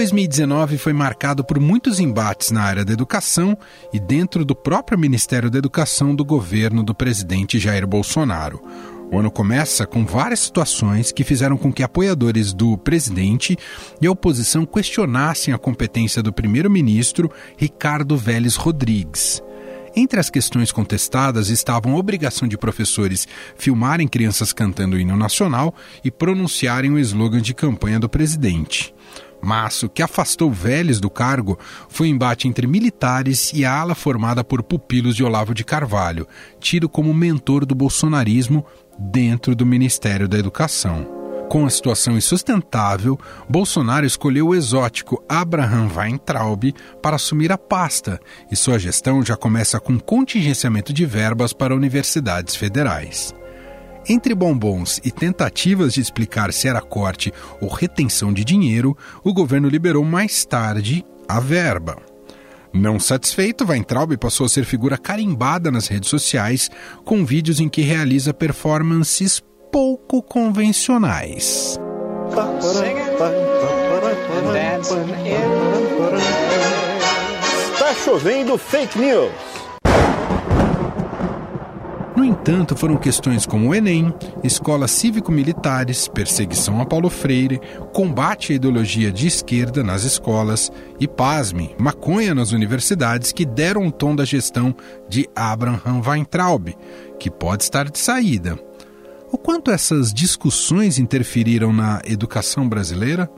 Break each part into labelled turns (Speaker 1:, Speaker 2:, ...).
Speaker 1: 2019 foi marcado por muitos embates na área da educação e dentro do próprio Ministério da Educação do governo do presidente Jair Bolsonaro. O ano começa com várias situações que fizeram com que apoiadores do presidente e a oposição questionassem a competência do primeiro-ministro Ricardo Vélez Rodrigues. Entre as questões contestadas estavam a obrigação de professores filmarem crianças cantando o hino nacional e pronunciarem o slogan de campanha do presidente. Mas o que afastou Vélez do cargo foi o embate entre militares e a ala formada por pupilos de Olavo de Carvalho, tido como mentor do bolsonarismo dentro do Ministério da Educação. Com a situação insustentável, Bolsonaro escolheu o exótico Abraham Weintraub para assumir a pasta e sua gestão já começa com contingenciamento de verbas para universidades federais. Entre bombons e tentativas de explicar se era corte ou retenção de dinheiro, o governo liberou mais tarde a verba. Não satisfeito, Weintraub passou a ser figura carimbada nas redes sociais, com vídeos em que realiza performances pouco convencionais.
Speaker 2: Está chovendo fake news.
Speaker 1: No entanto, foram questões como o Enem, escolas cívico-militares, perseguição a Paulo Freire, combate à ideologia de esquerda nas escolas e, pasme, maconha nas universidades que deram o tom da gestão de Abraham Weintraub, que pode estar de saída. O quanto essas discussões interferiram na educação brasileira?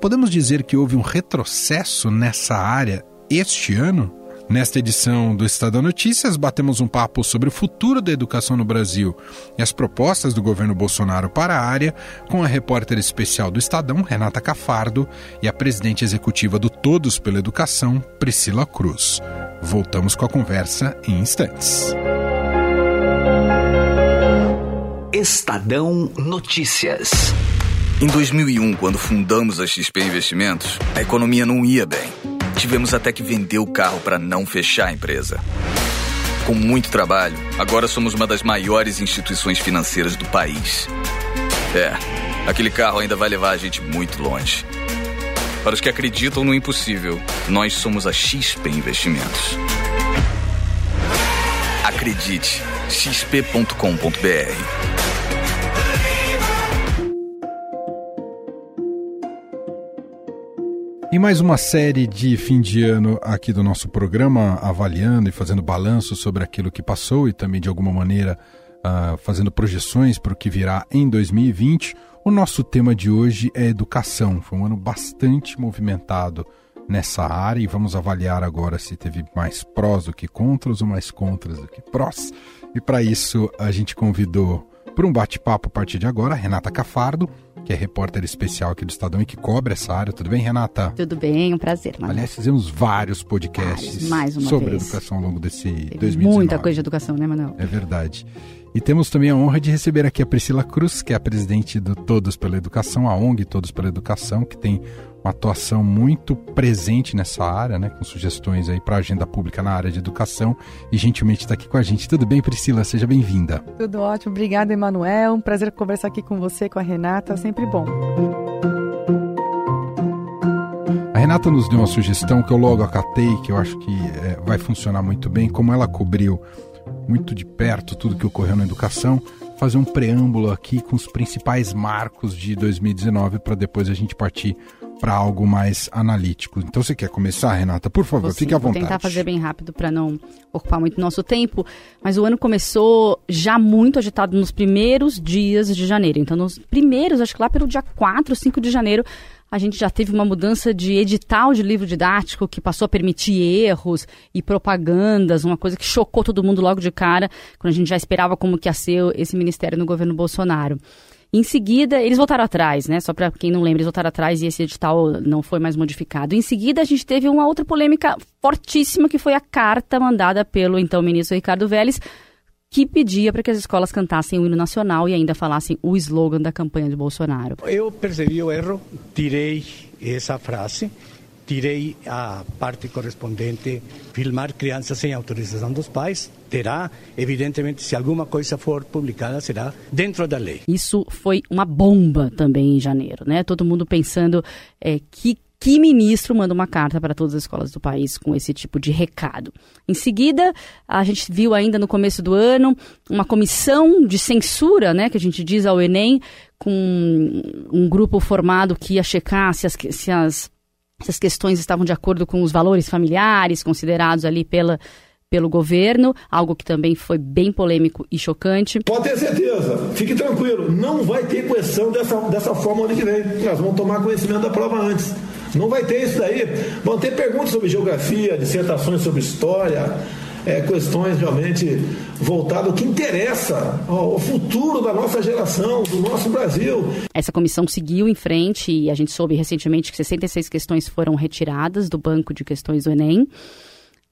Speaker 1: Podemos dizer que houve um retrocesso nessa área este ano? Nesta edição do Estadão Notícias, batemos um papo sobre o futuro da educação no Brasil e as propostas do governo Bolsonaro para a área com a repórter especial do Estadão, Renata Cafardo, e a presidente executiva do Todos pela Educação, Priscila Cruz. Voltamos com a conversa em instantes.
Speaker 3: Estadão Notícias. Em 2001, quando fundamos a XP Investimentos, a economia não ia bem. Tivemos até que vender o carro para não fechar a empresa. Com muito trabalho, agora somos uma das maiores instituições financeiras do país. É, aquele carro ainda vai levar a gente muito longe. Para os que acreditam no impossível, nós somos a XP Investimentos. Acredite, xp.com.br.
Speaker 1: E mais uma série de fim de ano aqui do nosso programa, avaliando e fazendo balanço sobre aquilo que passou e também, de alguma maneira, uh, fazendo projeções para o que virá em 2020. O nosso tema de hoje é educação. Foi um ano bastante movimentado nessa área e vamos avaliar agora se teve mais prós do que contras ou mais contras do que prós. E para isso, a gente convidou para um bate-papo a partir de agora, Renata Cafardo, que é repórter especial aqui do Estadão e que cobre essa área. Tudo bem, Renata?
Speaker 4: Tudo bem, um prazer.
Speaker 1: Mano. Aliás, fizemos vários podcasts vários, sobre vez. educação ao longo desse Teve 2019.
Speaker 4: Muita coisa de educação, né, Manuel?
Speaker 1: É verdade. E temos também a honra de receber aqui a Priscila Cruz, que é a presidente do Todos pela Educação, a ONG Todos pela Educação, que tem uma atuação muito presente nessa área, né, com sugestões aí para a agenda pública na área de educação e gentilmente está aqui com a gente. Tudo bem, Priscila? Seja bem-vinda.
Speaker 5: Tudo ótimo, obrigada, Emanuel. Um prazer conversar aqui com você, com a Renata, sempre bom.
Speaker 1: A Renata nos deu uma sugestão que eu logo acatei, que eu acho que é, vai funcionar muito bem, como ela cobriu muito de perto tudo que ocorreu na educação, fazer um preâmbulo aqui com os principais marcos de 2019 para depois a gente partir para algo mais analítico. Então você quer começar, Renata? Por favor, fique à vontade.
Speaker 4: Vou tentar fazer bem rápido para não ocupar muito nosso tempo, mas o ano começou já muito agitado nos primeiros dias de janeiro. Então nos primeiros, acho que lá pelo dia 4, 5 de janeiro, a gente já teve uma mudança de edital de livro didático que passou a permitir erros e propagandas, uma coisa que chocou todo mundo logo de cara, quando a gente já esperava como que ia ser esse ministério no governo Bolsonaro. Em seguida, eles voltaram atrás, né? Só para quem não lembra, eles voltaram atrás e esse edital não foi mais modificado. Em seguida, a gente teve uma outra polêmica fortíssima, que foi a carta mandada pelo então ministro Ricardo Vélez, que pedia para que as escolas cantassem o hino nacional e ainda falassem o slogan da campanha de Bolsonaro.
Speaker 6: Eu percebi o erro, tirei essa frase tirei a parte correspondente, filmar crianças sem autorização dos pais, terá, evidentemente, se alguma coisa for publicada, será dentro da lei.
Speaker 4: Isso foi uma bomba também em janeiro, né? Todo mundo pensando é, que que ministro manda uma carta para todas as escolas do país com esse tipo de recado. Em seguida, a gente viu ainda no começo do ano uma comissão de censura, né, que a gente diz ao Enem, com um grupo formado que ia checar se as, se as, se as questões estavam de acordo com os valores familiares considerados ali pela pelo governo, algo que também foi bem polêmico e chocante.
Speaker 7: Pode ter certeza, fique tranquilo, não vai ter questão dessa, dessa forma ano que vem. Nós vamos tomar conhecimento da prova antes. Não vai ter isso daí. Vão ter perguntas sobre geografia, dissertações sobre história, é, questões realmente voltadas ao que interessa ao futuro da nossa geração, do nosso Brasil.
Speaker 4: Essa comissão seguiu em frente e a gente soube recentemente que 66 questões foram retiradas do banco de questões do Enem.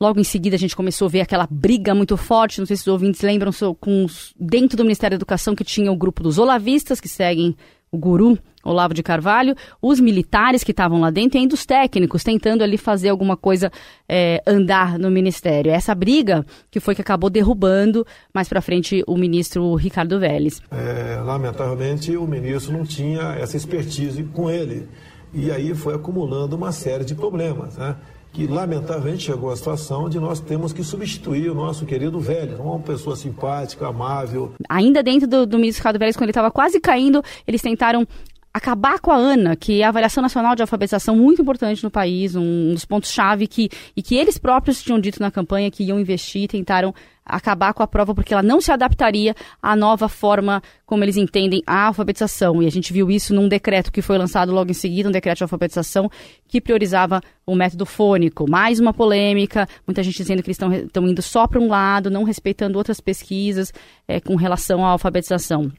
Speaker 4: Logo em seguida, a gente começou a ver aquela briga muito forte. Não sei se os ouvintes lembram, com dentro do Ministério da Educação, que tinha o grupo dos olavistas, que seguem o guru Olavo de Carvalho, os militares que estavam lá dentro e ainda os técnicos, tentando ali fazer alguma coisa é, andar no Ministério. Essa briga que foi que acabou derrubando mais para frente o ministro Ricardo Vélez.
Speaker 7: É, lamentavelmente, o ministro não tinha essa expertise com ele. E aí foi acumulando uma série de problemas, né? Que lamentavelmente chegou a situação de nós temos que substituir o nosso querido velho, uma pessoa simpática, amável.
Speaker 4: Ainda dentro do, do ministro Ricardo Vélez, quando ele estava quase caindo, eles tentaram acabar com a ANA, que é a avaliação nacional de alfabetização muito importante no país, um dos pontos-chave que, e que eles próprios tinham dito na campanha que iam investir tentaram acabar com a prova porque ela não se adaptaria à nova forma como eles entendem a alfabetização. E a gente viu isso num decreto que foi lançado logo em seguida, um decreto de alfabetização que priorizava o método fônico. Mais uma polêmica, muita gente dizendo que eles estão indo só para um lado, não respeitando outras pesquisas é, com relação à alfabetização.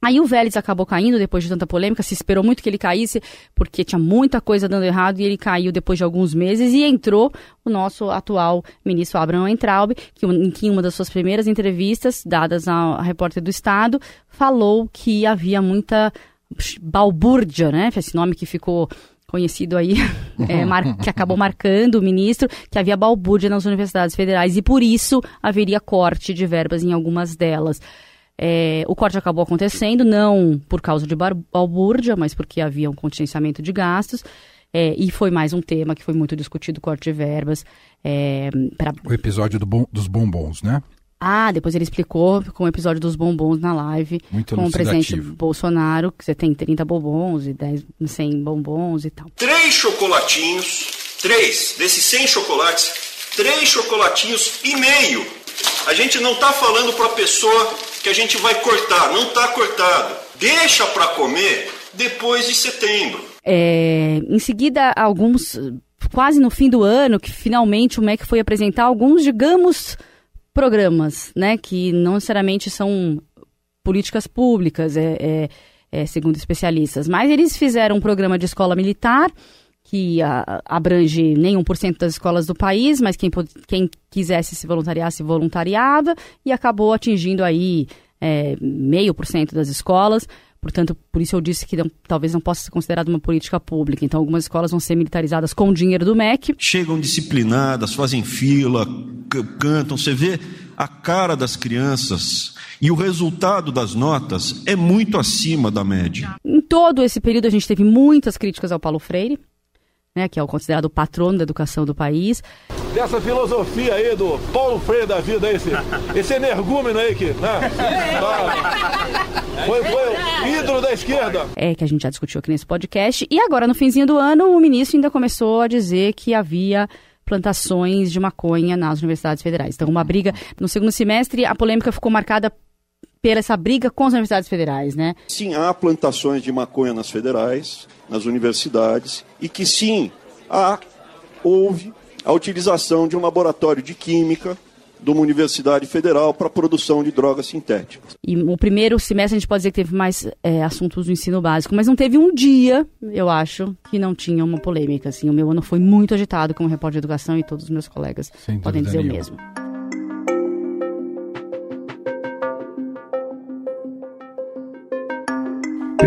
Speaker 4: Aí o Vélez acabou caindo depois de tanta polêmica, se esperou muito que ele caísse, porque tinha muita coisa dando errado, e ele caiu depois de alguns meses, e entrou o nosso atual ministro Abraham Entraub, que em uma das suas primeiras entrevistas, dadas à repórter do Estado, falou que havia muita balbúrdia, né? Esse nome que ficou conhecido aí, é, que acabou marcando o ministro, que havia balbúrdia nas universidades federais, e por isso haveria corte de verbas em algumas delas. É, o corte acabou acontecendo, não por causa de balbúrdia, mas porque havia um contingenciamento de gastos. É, e foi mais um tema que foi muito discutido, corte de verbas. É,
Speaker 1: pra... O episódio do bom, dos bombons, né?
Speaker 4: Ah, depois ele explicou com o episódio dos bombons na live.
Speaker 1: Muito
Speaker 4: com o presidente Bolsonaro, que você tem 30 bombons e 10, 100 bombons e tal.
Speaker 8: Três chocolatinhos, três desses 100 chocolates, três chocolatinhos e meio. A gente não está falando para a pessoa que a gente vai cortar, não está cortado. Deixa para comer depois de setembro.
Speaker 4: É, em seguida, alguns, quase no fim do ano, que finalmente o MEC foi apresentar alguns, digamos, programas, né, que não necessariamente são políticas públicas, é, é, é segundo especialistas, mas eles fizeram um programa de escola militar que a, abrange nem 1% das escolas do país, mas quem, quem quisesse se voluntariar, se voluntariava, e acabou atingindo aí é, meio por cento das escolas. Portanto, por isso eu disse que não, talvez não possa ser considerado uma política pública. Então, algumas escolas vão ser militarizadas com o dinheiro do MEC.
Speaker 9: Chegam disciplinadas, fazem fila, cantam. Você vê a cara das crianças e o resultado das notas é muito acima da média.
Speaker 4: Em todo esse período, a gente teve muitas críticas ao Paulo Freire né, que é o considerado o patrono da educação do país.
Speaker 7: Dessa filosofia aí do Paulo Freire da vida, esse, esse energúmeno aí que né, tá, foi, foi ídolo da esquerda.
Speaker 4: É, que a gente já discutiu aqui nesse podcast. E agora, no finzinho do ano, o ministro ainda começou a dizer que havia plantações de maconha nas universidades federais. Então, uma briga no segundo semestre, a polêmica ficou marcada pela essa briga com as universidades federais, né?
Speaker 10: Sim, há plantações de maconha nas federais nas universidades e que sim, há, houve a utilização de um laboratório de química de uma universidade federal para a produção de drogas sintéticas.
Speaker 4: E o primeiro semestre a gente pode dizer que teve mais é, assuntos do ensino básico, mas não teve um dia, eu acho, que não tinha uma polêmica. Assim, o meu ano foi muito agitado como repórter de educação e todos os meus colegas podem dizer nenhuma. o mesmo.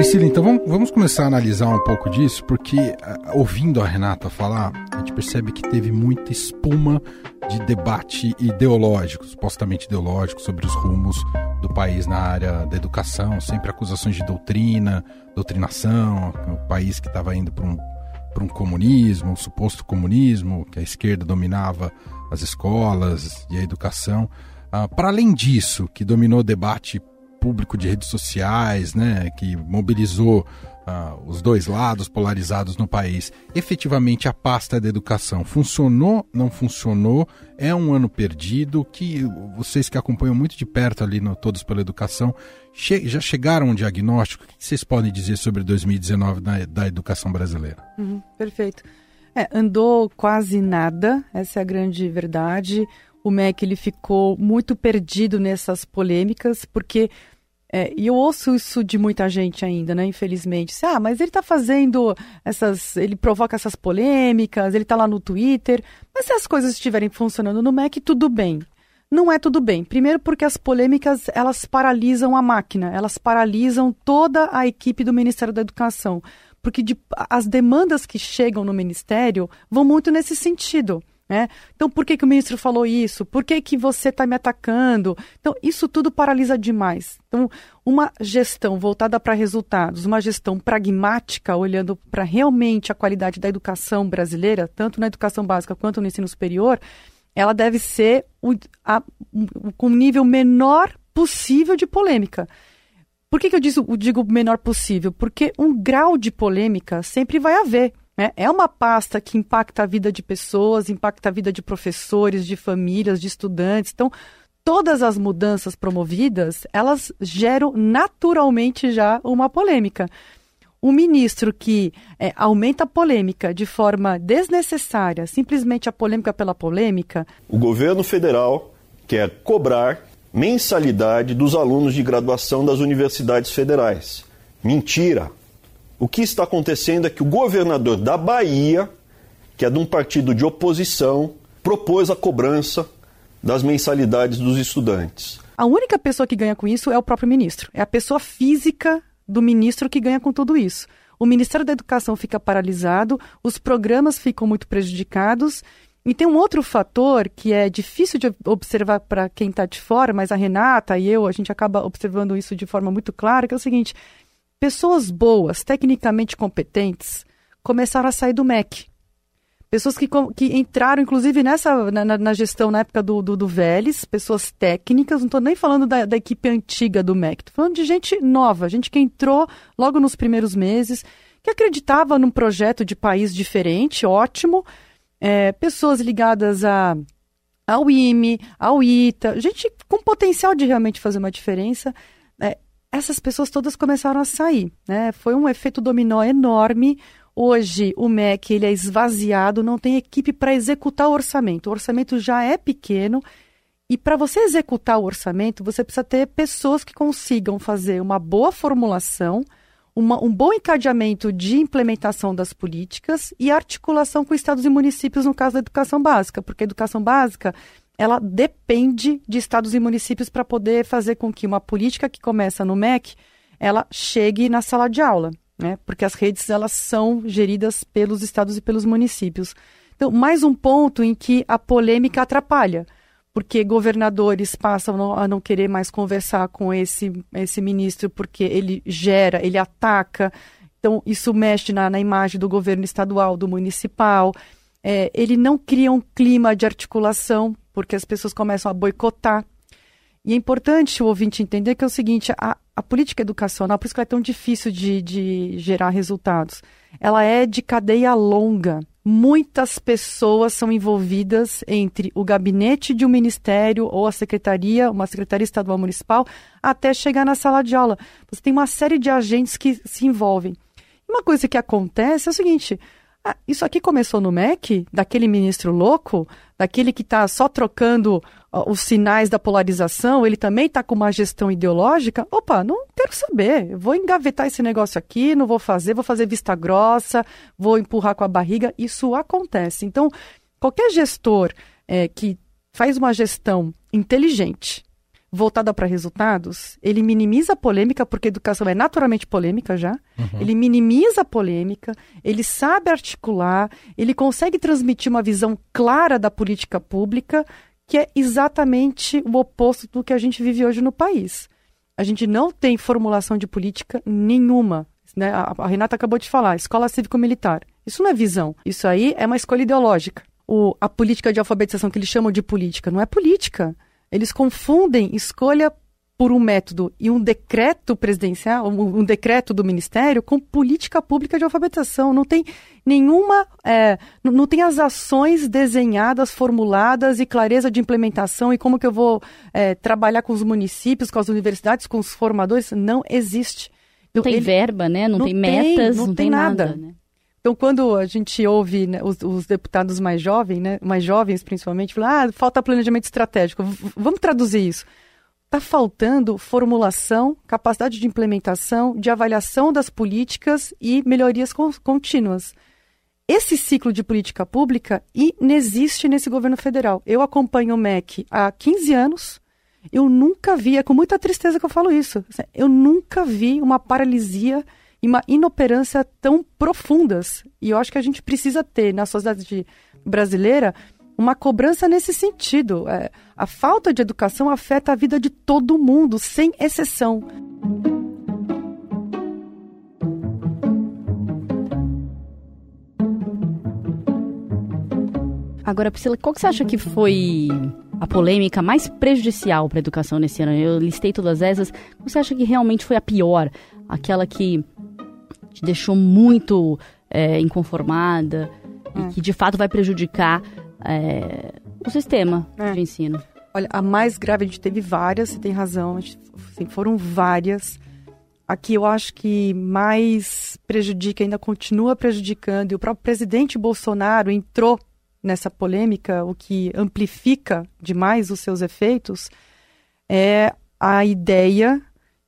Speaker 1: Priscila, então vamos, vamos, começar a analisar um pouco disso, porque uh, ouvindo a Renata falar, a gente percebe que teve muita espuma de debate ideológico, supostamente ideológico, sobre os rumos do país na área da educação, sempre acusações de doutrina, doutrinação, o país que estava indo para um, um comunismo, um suposto comunismo, que a esquerda dominava as escolas e a educação. Uh, para além disso, que dominou o debate público de redes sociais, né, que mobilizou uh, os dois lados polarizados no país, efetivamente a pasta da educação funcionou, não funcionou, é um ano perdido, que vocês que acompanham muito de perto ali no Todos pela Educação, che já chegaram a um diagnóstico? O que vocês podem dizer sobre 2019 da, da educação brasileira?
Speaker 5: Uhum, perfeito. É, andou quase nada, essa é a grande verdade. O MEC ele ficou muito perdido nessas polêmicas, porque é, e eu ouço isso de muita gente ainda, né? Infelizmente. Ah, mas ele está fazendo essas. Ele provoca essas polêmicas, ele está lá no Twitter. Mas se as coisas estiverem funcionando no Mac, tudo bem. Não é tudo bem. Primeiro porque as polêmicas, elas paralisam a máquina, elas paralisam toda a equipe do Ministério da Educação. Porque de, as demandas que chegam no Ministério vão muito nesse sentido. Né? Então, por que, que o ministro falou isso? Por que, que você está me atacando? Então, isso tudo paralisa demais. Então, uma gestão voltada para resultados, uma gestão pragmática, olhando para realmente a qualidade da educação brasileira, tanto na educação básica quanto no ensino superior, ela deve ser com um nível menor possível de polêmica. Por que, que eu digo, digo menor possível? Porque um grau de polêmica sempre vai haver. Né? É uma pasta que impacta a vida de pessoas, impacta a vida de professores, de famílias, de estudantes. Então, todas as mudanças promovidas, elas geram naturalmente já uma polêmica. Um ministro que é, aumenta a polêmica de forma desnecessária, simplesmente a polêmica pela polêmica.
Speaker 10: O governo federal quer cobrar mensalidade dos alunos de graduação das universidades federais. Mentira! O que está acontecendo é que o governador da Bahia, que é de um partido de oposição, propôs a cobrança das mensalidades dos estudantes.
Speaker 5: A única pessoa que ganha com isso é o próprio ministro. É a pessoa física do ministro que ganha com tudo isso. O Ministério da Educação fica paralisado, os programas ficam muito prejudicados. E tem um outro fator que é difícil de observar para quem está de fora, mas a Renata e eu, a gente acaba observando isso de forma muito clara, que é o seguinte: Pessoas boas, tecnicamente competentes, começaram a sair do MEC. Pessoas que, que entraram, inclusive, nessa na, na gestão na época do, do, do Vélez, pessoas técnicas, não estou nem falando da, da equipe antiga do MEC, estou falando de gente nova, gente que entrou logo nos primeiros meses, que acreditava num projeto de país diferente, ótimo, é, pessoas ligadas a ao IME, ao ITA, gente com potencial de realmente fazer uma diferença. Essas pessoas todas começaram a sair. Né? Foi um efeito dominó enorme. Hoje o MEC ele é esvaziado, não tem equipe para executar o orçamento. O orçamento já é pequeno e para você executar o orçamento, você precisa ter pessoas que consigam fazer uma boa formulação, uma, um bom encadeamento de implementação das políticas e articulação com estados e municípios no caso da educação básica, porque a educação básica ela depende de estados e municípios para poder fazer com que uma política que começa no MEC ela chegue na sala de aula, né? Porque as redes elas são geridas pelos estados e pelos municípios. Então, mais um ponto em que a polêmica atrapalha, porque governadores passam a não querer mais conversar com esse, esse ministro porque ele gera, ele ataca. Então, isso mexe na, na imagem do governo estadual, do municipal. É, ele não cria um clima de articulação porque as pessoas começam a boicotar. E é importante o ouvinte entender que é o seguinte: a, a política educacional, por isso que é tão difícil de, de gerar resultados, ela é de cadeia longa. Muitas pessoas são envolvidas entre o gabinete de um ministério ou a secretaria, uma secretaria estadual municipal, até chegar na sala de aula. Você tem uma série de agentes que se envolvem. Uma coisa que acontece é o seguinte: isso aqui começou no MEC, daquele ministro louco, daquele que está só trocando os sinais da polarização, ele também está com uma gestão ideológica. Opa, não quero saber. Vou engavetar esse negócio aqui, não vou fazer, vou fazer vista grossa, vou empurrar com a barriga. Isso acontece. Então, qualquer gestor é, que faz uma gestão inteligente, voltada para resultados, ele minimiza a polêmica, porque a educação é naturalmente polêmica já. Uhum. Ele minimiza a polêmica, ele sabe articular, ele consegue transmitir uma visão clara da política pública, que é exatamente o oposto do que a gente vive hoje no país. A gente não tem formulação de política nenhuma. né, a, a Renata acabou de falar, escola cívico-militar. Isso não é visão. Isso aí é uma escolha ideológica. O, a política de alfabetização que eles chamam de política não é política. Eles confundem escolha por um método e um decreto presidencial, um, um, decreto do ministério com política pública de alfabetização. Não tem nenhuma, é, não, tem as ações desenhadas, formuladas e clareza de implementação e como que eu vou é, trabalhar com os municípios, com as universidades, com os formadores. Não existe.
Speaker 4: Não tem Ele, verba, né? Não, não tem metas, não, não tem, tem nada. nada né?
Speaker 5: Então, quando a gente ouve né, os, os, deputados mais jovens, né, mais jovens principalmente, falar, ah, falta planejamento estratégico. V vamos traduzir isso. Está faltando formulação, capacidade de implementação, de avaliação das políticas e melhorias contínuas. Esse ciclo de política pública inexiste nesse governo federal. Eu acompanho o MEC há 15 anos, eu nunca vi, é com muita tristeza que eu falo isso, eu nunca vi uma paralisia e uma inoperância tão profundas. E eu acho que a gente precisa ter na sociedade brasileira uma cobrança nesse sentido. É, a falta de educação afeta a vida de todo mundo, sem exceção.
Speaker 4: Agora, Priscila, qual que você acha que foi a polêmica mais prejudicial para a educação nesse ano? Eu listei todas essas. Qual você acha que realmente foi a pior? Aquela que te deixou muito é, inconformada e que de fato vai prejudicar é, o sistema é. de ensino.
Speaker 5: Olha, a mais grave, a gente teve várias, você tem razão, gente, assim, foram várias. Aqui eu acho que mais prejudica, ainda continua prejudicando, e o próprio presidente Bolsonaro entrou nessa polêmica, o que amplifica demais os seus efeitos, é a ideia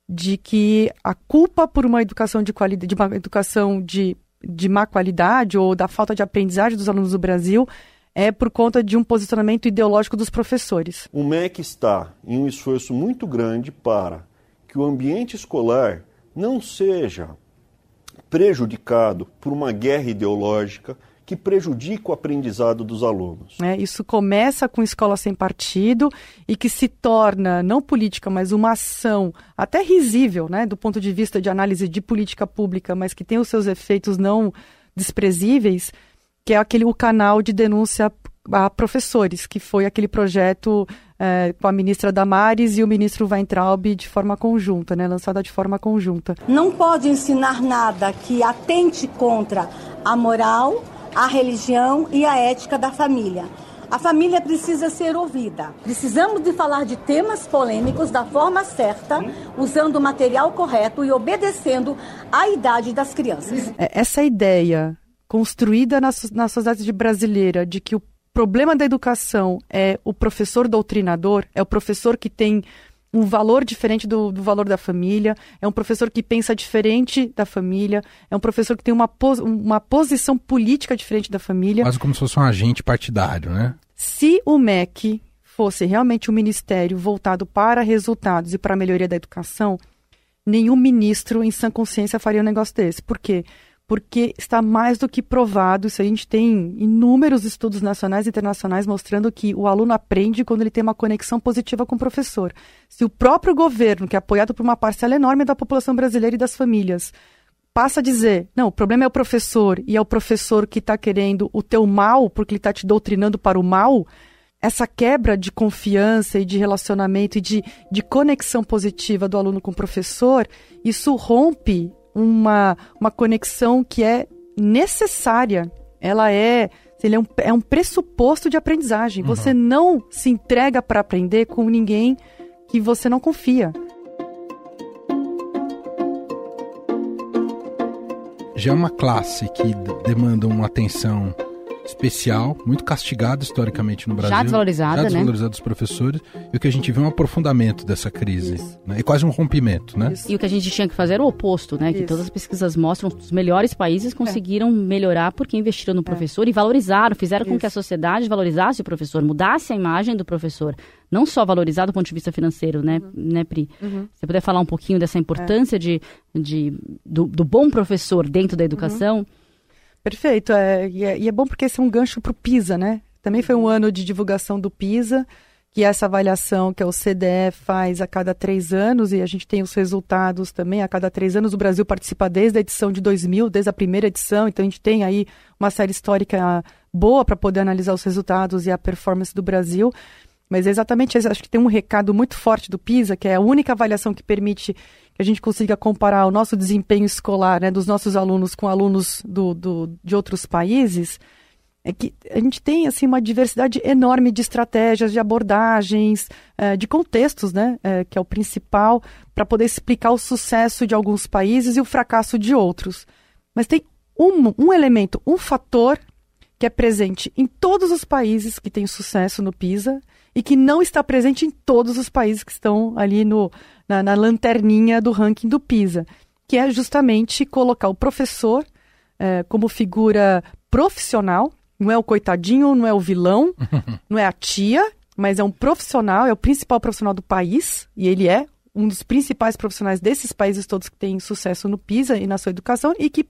Speaker 5: de que a culpa por uma educação de qualidade, de uma educação de, de má qualidade ou da falta de aprendizagem dos alunos do Brasil é por conta de um posicionamento ideológico dos professores.
Speaker 10: O MEC está em um esforço muito grande para que o ambiente escolar não seja prejudicado por uma guerra ideológica que prejudica o aprendizado dos alunos.
Speaker 5: É, isso começa com escola sem partido e que se torna não política, mas uma ação até risível, né, do ponto de vista de análise de política pública, mas que tem os seus efeitos não desprezíveis, que é aquele o canal de denúncia a professores, que foi aquele projeto é, com a ministra Damares e o ministro Weintraub de forma conjunta, né, lançada de forma conjunta.
Speaker 11: Não pode ensinar nada que atente contra a moral, a religião e a ética da família. A família precisa ser ouvida. Precisamos de falar de temas polêmicos da forma certa, usando o material correto e obedecendo à idade das crianças.
Speaker 5: É, essa ideia construída na, na sociedade brasileira de que o problema da educação é o professor doutrinador, é o professor que tem um valor diferente do, do, valor da família, é um professor que pensa diferente da família, é um professor que tem uma, pos, uma posição política diferente da família.
Speaker 1: Quase como se fosse um agente partidário, né?
Speaker 5: Se o MEC fosse realmente um ministério voltado para resultados e para a melhoria da educação, nenhum ministro em sã consciência faria um negócio desse. Por quê? porque está mais do que provado. Isso a gente tem inúmeros estudos nacionais e internacionais mostrando que o aluno aprende quando ele tem uma conexão positiva com o professor. Se o próprio governo, que é apoiado por uma parcela enorme da população brasileira e das famílias, passa a dizer: não, o problema é o professor e é o professor que está querendo o teu mal porque ele está te doutrinando para o mal. Essa quebra de confiança e de relacionamento e de, de conexão positiva do aluno com o professor, isso rompe uma, uma conexão que é necessária. Ela é, ele é um, é um pressuposto de aprendizagem. Uhum. Você não se entrega para aprender com ninguém que você não confia.
Speaker 1: Já é uma classe que demanda uma atenção especial, muito castigado historicamente no Brasil.
Speaker 4: Já desvalorizada,
Speaker 1: já desvalorizado né? dos professores. E o que a gente vê é um aprofundamento dessa crise. Né? E quase um rompimento, né?
Speaker 4: Isso. E o que a gente tinha que fazer era o oposto, né? Isso. Que todas as pesquisas mostram que os melhores países é. conseguiram é. melhorar porque investiram no é. professor é. e valorizaram, fizeram Isso. com que a sociedade valorizasse o professor, mudasse a imagem do professor. Não só valorizar do ponto de vista financeiro, né, uhum. né Pri? Uhum. Você puder falar um pouquinho dessa importância é. de, de, do, do, bom professor dentro da educação... Uhum
Speaker 5: Perfeito. É, e, é, e é bom porque esse é um gancho para o PISA, né? Também foi um uhum. ano de divulgação do PISA, que essa avaliação que é o CDE faz a cada três anos, e a gente tem os resultados também a cada três anos. O Brasil participa desde a edição de 2000, desde a primeira edição, então a gente tem aí uma série histórica boa para poder analisar os resultados e a performance do Brasil. Mas é exatamente acho que tem um recado muito forte do PISA, que é a única avaliação que permite que a gente consiga comparar o nosso desempenho escolar né, dos nossos alunos com alunos do, do, de outros países é que a gente tem assim uma diversidade enorme de estratégias, de abordagens, é, de contextos, né, é, que é o principal para poder explicar o sucesso de alguns países e o fracasso de outros. Mas tem um, um elemento, um fator que é presente em todos os países que têm sucesso no PISA e que não está presente em todos os países que estão ali no, na, na lanterninha do ranking do PISA, que é justamente colocar o professor é, como figura profissional. Não é o coitadinho, não é o vilão, não é a tia, mas é um profissional, é o principal profissional do país, e ele é um dos principais profissionais desses países todos que têm sucesso no PISA e na sua educação, e que,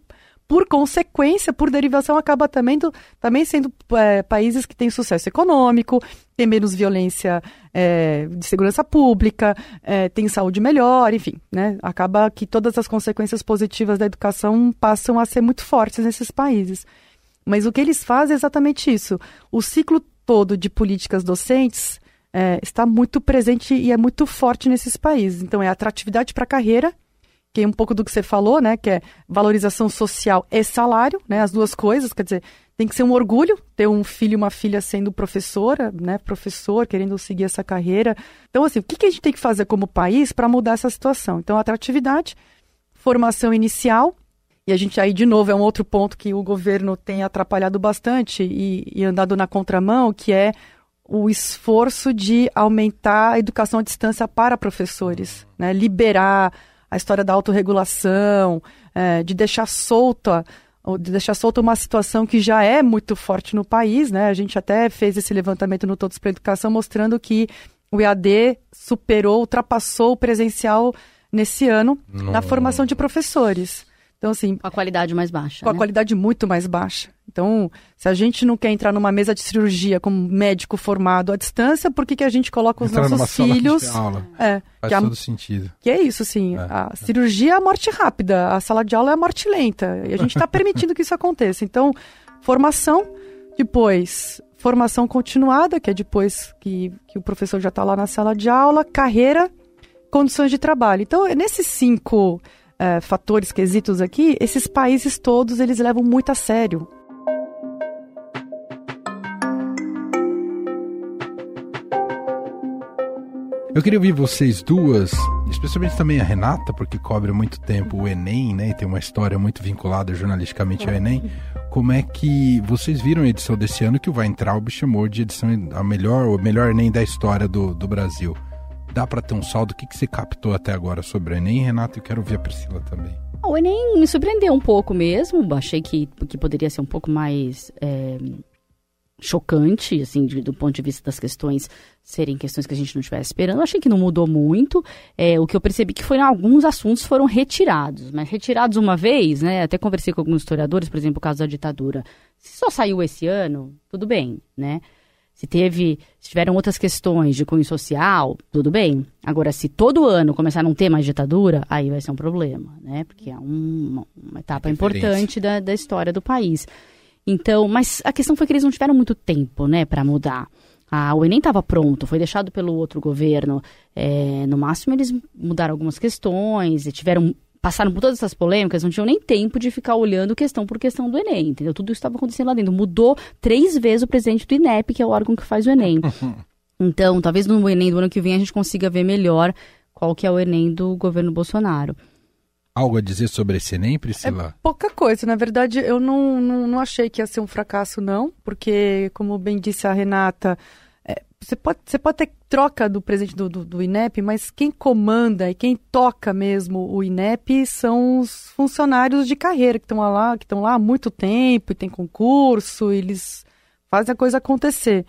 Speaker 5: por consequência, por derivação, acaba também, do, também sendo é, países que têm sucesso econômico, têm menos violência é, de segurança pública, é, têm saúde melhor, enfim, né? Acaba que todas as consequências positivas da educação passam a ser muito fortes nesses países. Mas o que eles fazem é exatamente isso. O ciclo todo de políticas docentes é, está muito presente e é muito forte nesses países. Então, é atratividade para a carreira, que é um pouco do que você falou, né? Que é valorização social e salário, né? As duas coisas, quer dizer, tem que ser um orgulho ter um filho e uma filha sendo professora, né? Professor, querendo seguir essa carreira. Então, assim, o que, a gente tem que fazer como país para mudar essa situação? Então, atratividade, formação inicial e a gente aí, de novo, é um outro ponto que o governo tem atrapalhado bastante e, e andado na contramão, que é o esforço de aumentar a educação à distância para professores, né? liberar a história da autorregulação, é, de deixar solta de deixar solta uma situação que já é muito forte no país, né? A gente até fez esse levantamento no Todos para a Educação mostrando que o EAD superou, ultrapassou o presencial nesse ano na formação de professores. Então, assim.
Speaker 4: Com a qualidade mais baixa.
Speaker 5: Com né? a qualidade muito mais baixa. Então, se a gente não quer entrar numa mesa de cirurgia como médico formado à distância, por que, que a gente coloca os entrar nossos filhos.
Speaker 1: Sala de aula.
Speaker 5: É,
Speaker 1: Faz
Speaker 5: que
Speaker 1: todo
Speaker 5: a,
Speaker 1: sentido.
Speaker 5: Que é isso, sim. É. A cirurgia é a morte rápida, a sala de aula é a morte lenta. E a gente está permitindo que isso aconteça. Então, formação, depois formação continuada, que é depois que, que o professor já está lá na sala de aula, carreira, condições de trabalho. Então, é nesses cinco uh, fatores, quesitos aqui, esses países todos eles levam muito a sério.
Speaker 1: Eu queria ouvir vocês duas, especialmente também a Renata, porque cobre muito tempo o Enem, né? E tem uma história muito vinculada jornalisticamente ao Enem. Como é que vocês viram a edição desse ano que o Weintraub chamou de edição a melhor, o melhor Enem da história do, do Brasil? Dá para ter um saldo? O que, que você captou até agora sobre o Enem, Renato? Eu quero ouvir a Priscila também.
Speaker 4: O Enem me surpreendeu um pouco mesmo. Achei que, que poderia ser um pouco mais é, chocante, assim, de, do ponto de vista das questões serem questões que a gente não estivesse esperando. Achei que não mudou muito. É, o que eu percebi que foram alguns assuntos foram retirados, mas retirados uma vez, né? Até conversei com alguns historiadores, por exemplo, o caso da ditadura. Se só saiu esse ano, tudo bem, né? Se teve, se tiveram outras questões de cunho social, tudo bem. Agora, se todo ano começar a não ter mais ditadura, aí vai ser um problema, né? Porque é um, uma etapa importante da, da história do país. Então, mas a questão foi que eles não tiveram muito tempo, né, para mudar. Ah, o Enem estava pronto, foi deixado pelo outro governo. É, no máximo, eles mudaram algumas questões e tiveram passaram por todas essas polêmicas, não tinham nem tempo de ficar olhando questão por questão do Enem, entendeu? Tudo isso estava acontecendo lá dentro. Mudou três vezes o presidente do INEP, que é o órgão que faz o Enem. Então, talvez no Enem do ano que vem a gente consiga ver melhor qual que é o Enem do governo Bolsonaro.
Speaker 1: Algo a dizer sobre esse Enem, Priscila?
Speaker 5: É pouca coisa. Na verdade, eu não, não, não achei que ia ser um fracasso, não, porque, como bem disse a Renata, você pode, você pode ter troca do presidente do, do, do, INEP, mas quem comanda e quem toca mesmo o INEP são os funcionários de carreira que estão lá, que estão lá há muito tempo e tem concurso, eles fazem a coisa acontecer.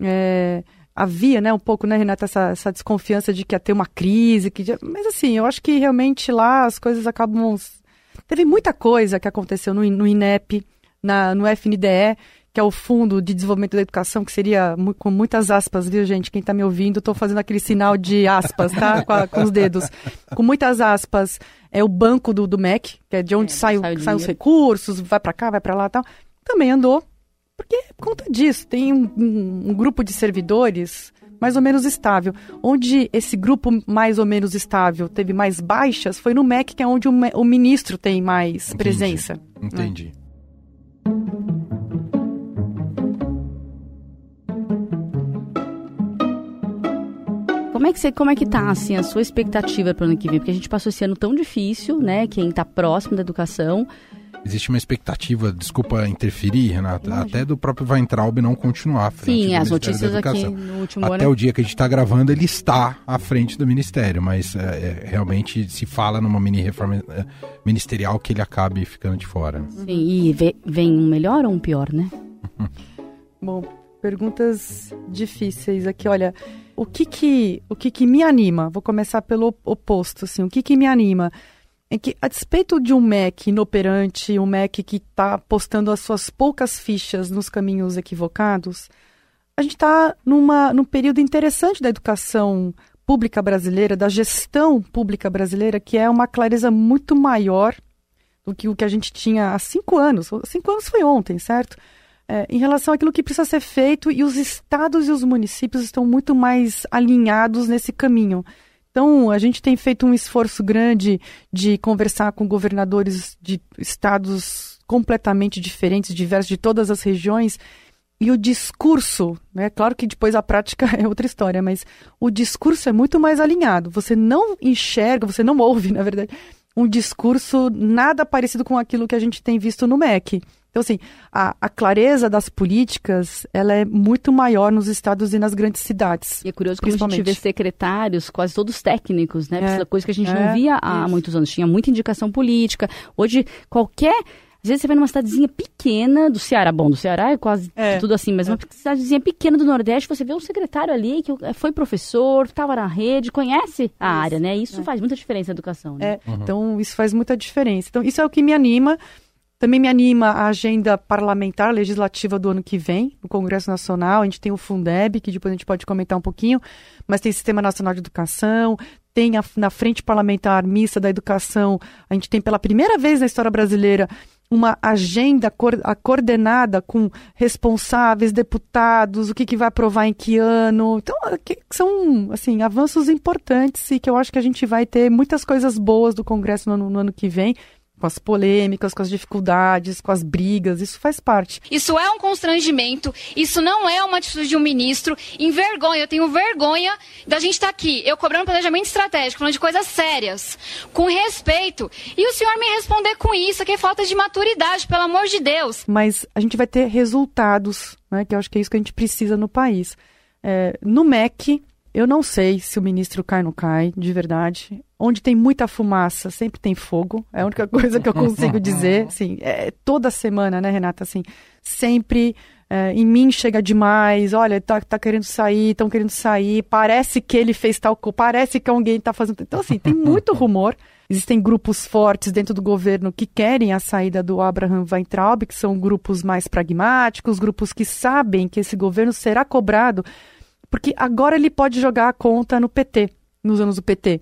Speaker 5: É, havia, né, um pouco, né, Renata, essa, essa desconfiança de que ia ter uma crise, que, mas assim, eu acho que realmente lá as coisas acabam. Teve muita coisa que aconteceu no, no INEP, na, no FNDE, que é o Fundo de Desenvolvimento da Educação, que seria com muitas aspas, viu, gente? Quem está me ouvindo, estou fazendo aquele sinal de aspas, tá? Com, a, com, os dedos. Com muitas aspas, é o banco do, do MEC, que é de onde é, sai, sai os recursos, vai para cá, vai para lá e tal. Também andou, porque por conta disso, tem um, um, um grupo de servidores mais ou menos estável. Onde esse grupo mais ou menos estável teve mais baixas foi no MEC, que é onde o, o ministro tem mais Entendi. presença.
Speaker 1: Entendi.
Speaker 4: Como é que você, como é que tá assim a sua expectativa para o ano que vem? Porque a gente passou esse ano tão difícil, né? Quem está próximo da educação,
Speaker 1: Existe uma expectativa, desculpa interferir, Renata, Imagina. até do próprio Weintraub não continuar à frente
Speaker 4: Sim, as notícias aqui no último
Speaker 1: até
Speaker 4: ano.
Speaker 1: O dia que a gente está gravando, ele está à frente do Ministério, mas é, é, realmente se fala numa mini reforma é, ministerial que ele acabe ficando de fora.
Speaker 4: Sim, e vem um melhor ou um pior, né?
Speaker 5: Bom, perguntas difíceis aqui. Olha, o que que, o que que me anima? Vou começar pelo oposto, assim. O que que me anima? é que, a despeito de um MEC inoperante, um MEC que está postando as suas poucas fichas nos caminhos equivocados, a gente está num período interessante da educação pública brasileira, da gestão pública brasileira, que é uma clareza muito maior do que o que a gente tinha há cinco anos. Cinco anos foi ontem, certo? É, em relação àquilo que precisa ser feito, e os estados e os municípios estão muito mais alinhados nesse caminho. Então, a gente tem feito um esforço grande de conversar com governadores de estados completamente diferentes, diversos, de todas as regiões. E o discurso, né? Claro que depois a prática é outra história, mas o discurso é muito mais alinhado. Você não enxerga, você não ouve, na verdade, um discurso nada parecido com aquilo que a gente tem visto no MEC. Então, assim, a, a, clareza das políticas, ela é muito maior nos estados e nas grandes cidades.
Speaker 4: E é curioso que a gente vê secretários, quase todos técnicos, né? É, coisa que a gente é, não via há isso. muitos anos. Tinha muita indicação política. Hoje, qualquer... Às vezes você vai numa cidadezinha pequena do Ceará. Bom, do Ceará é quase é, tudo assim, mas é. uma cidadezinha pequena do Nordeste, você vê um secretário ali que foi professor, estava na rede, conhece a isso, área, né? Isso é. faz muita diferença na educação, né?
Speaker 5: É, uhum. Então, isso faz muita diferença. Então, isso é o que me anima. Também me anima a agenda parlamentar legislativa do ano que vem, no Congresso Nacional. A gente tem o Fundeb, que depois a gente pode comentar um pouquinho, mas tem Sistema Nacional de Educação, tem a, na Frente Parlamentar Mista da Educação, a gente tem pela primeira vez na história brasileira uma agenda coordenada com responsáveis, deputados, o que, que vai aprovar em que ano. Então, que são assim, avanços importantes e que eu acho que a gente vai ter muitas coisas boas do Congresso no, no ano que vem com as polêmicas, com as dificuldades, com as brigas, isso faz parte.
Speaker 12: Isso é um constrangimento, isso não é uma atitude de um ministro. Envergonha, eu tenho vergonha da gente estar tá aqui, eu cobrando planejamento estratégico, falando de coisas sérias, com respeito, e o senhor me responder com isso, que é falta de maturidade, pelo amor de Deus.
Speaker 5: Mas a gente vai ter resultados, né, que eu acho que é isso que a gente precisa no país. É, no MEC, eu não sei se o ministro cai ou não cai, de verdade. Onde tem muita fumaça, sempre tem fogo. É a única coisa que eu consigo dizer. Assim, é, toda semana, né, Renata? Assim, sempre é, em mim chega demais. Olha, tá, tá querendo sair, estão querendo sair. Parece que ele fez tal coisa, parece que alguém está fazendo. Então, assim, tem muito rumor. Existem grupos fortes dentro do governo que querem a saída do Abraham Weintraub, que são grupos mais pragmáticos, grupos que sabem que esse governo será cobrado porque agora ele pode jogar a conta no PT, nos anos do PT.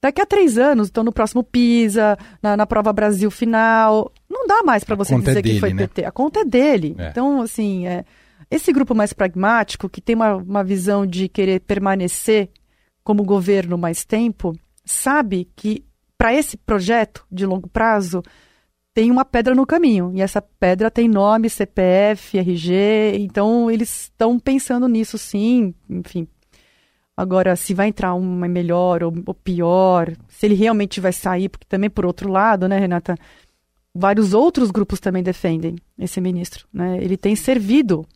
Speaker 5: Daqui a três anos, então no próximo PISA, na, na prova Brasil final, não dá mais para você dizer é dele, que foi né? PT. A conta é dele. É. Então, assim, é, esse grupo mais pragmático, que tem uma, uma visão de querer permanecer como governo mais tempo, sabe que para esse projeto de longo prazo, tem uma pedra no caminho. E essa pedra tem nome, CPF, RG. Então, eles estão pensando nisso sim. Enfim. Agora, se vai entrar uma melhor ou, ou, pior, se ele realmente vai sair, porque também, por outro lado, né, Renata, vários outros grupos também defendem esse ministro. Né? Ele tem servido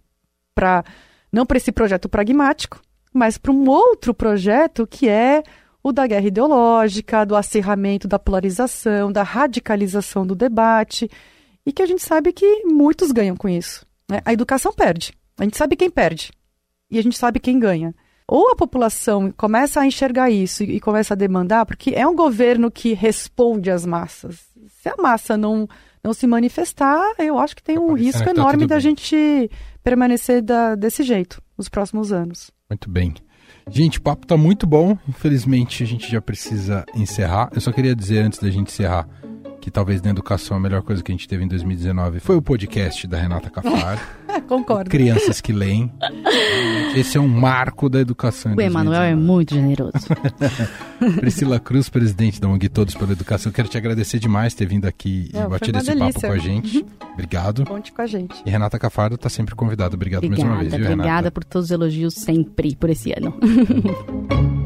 Speaker 5: para, não para esse projeto pragmático, mas para um outro projeto que é o da guerra ideológica, do acirramento da polarização, da radicalização do debate, e que a gente sabe que muitos ganham com isso. Né? A educação perde. A gente sabe quem perde. E a gente sabe quem ganha. Ou a população começa a enxergar isso e, começa a demandar, porque é um governo que responde às massas. Se a massa não, não se manifestar, eu acho que tem um risco
Speaker 1: tá
Speaker 5: enorme da
Speaker 1: bem.
Speaker 5: gente permanecer da- desse jeito nos próximos anos.
Speaker 1: Muito bem. Gente, o papo tá muito bom. Infelizmente, a gente já precisa encerrar. Eu só queria dizer antes da gente encerrar que talvez na educação a melhor coisa que a gente teve em 2019 foi o podcast da Renata Cafaro.
Speaker 5: Concordo.
Speaker 1: Crianças que leem. Esse é um marco da educação.
Speaker 4: O Emanuel é
Speaker 1: 2019.
Speaker 4: muito generoso.
Speaker 1: Priscila Cruz, presidente da ONG Todos pela Educação. Quero te agradecer demais ter vindo aqui
Speaker 5: Não,
Speaker 1: e batido esse papo
Speaker 5: delícia.
Speaker 1: com a gente. Obrigado.
Speaker 5: Conte com a gente.
Speaker 1: E Renata Cafaro está sempre convidada. Obrigado mais uma
Speaker 4: Obrigada,
Speaker 1: vez, viu,
Speaker 4: obrigada
Speaker 1: Renata?
Speaker 4: por todos os elogios sempre por esse ano.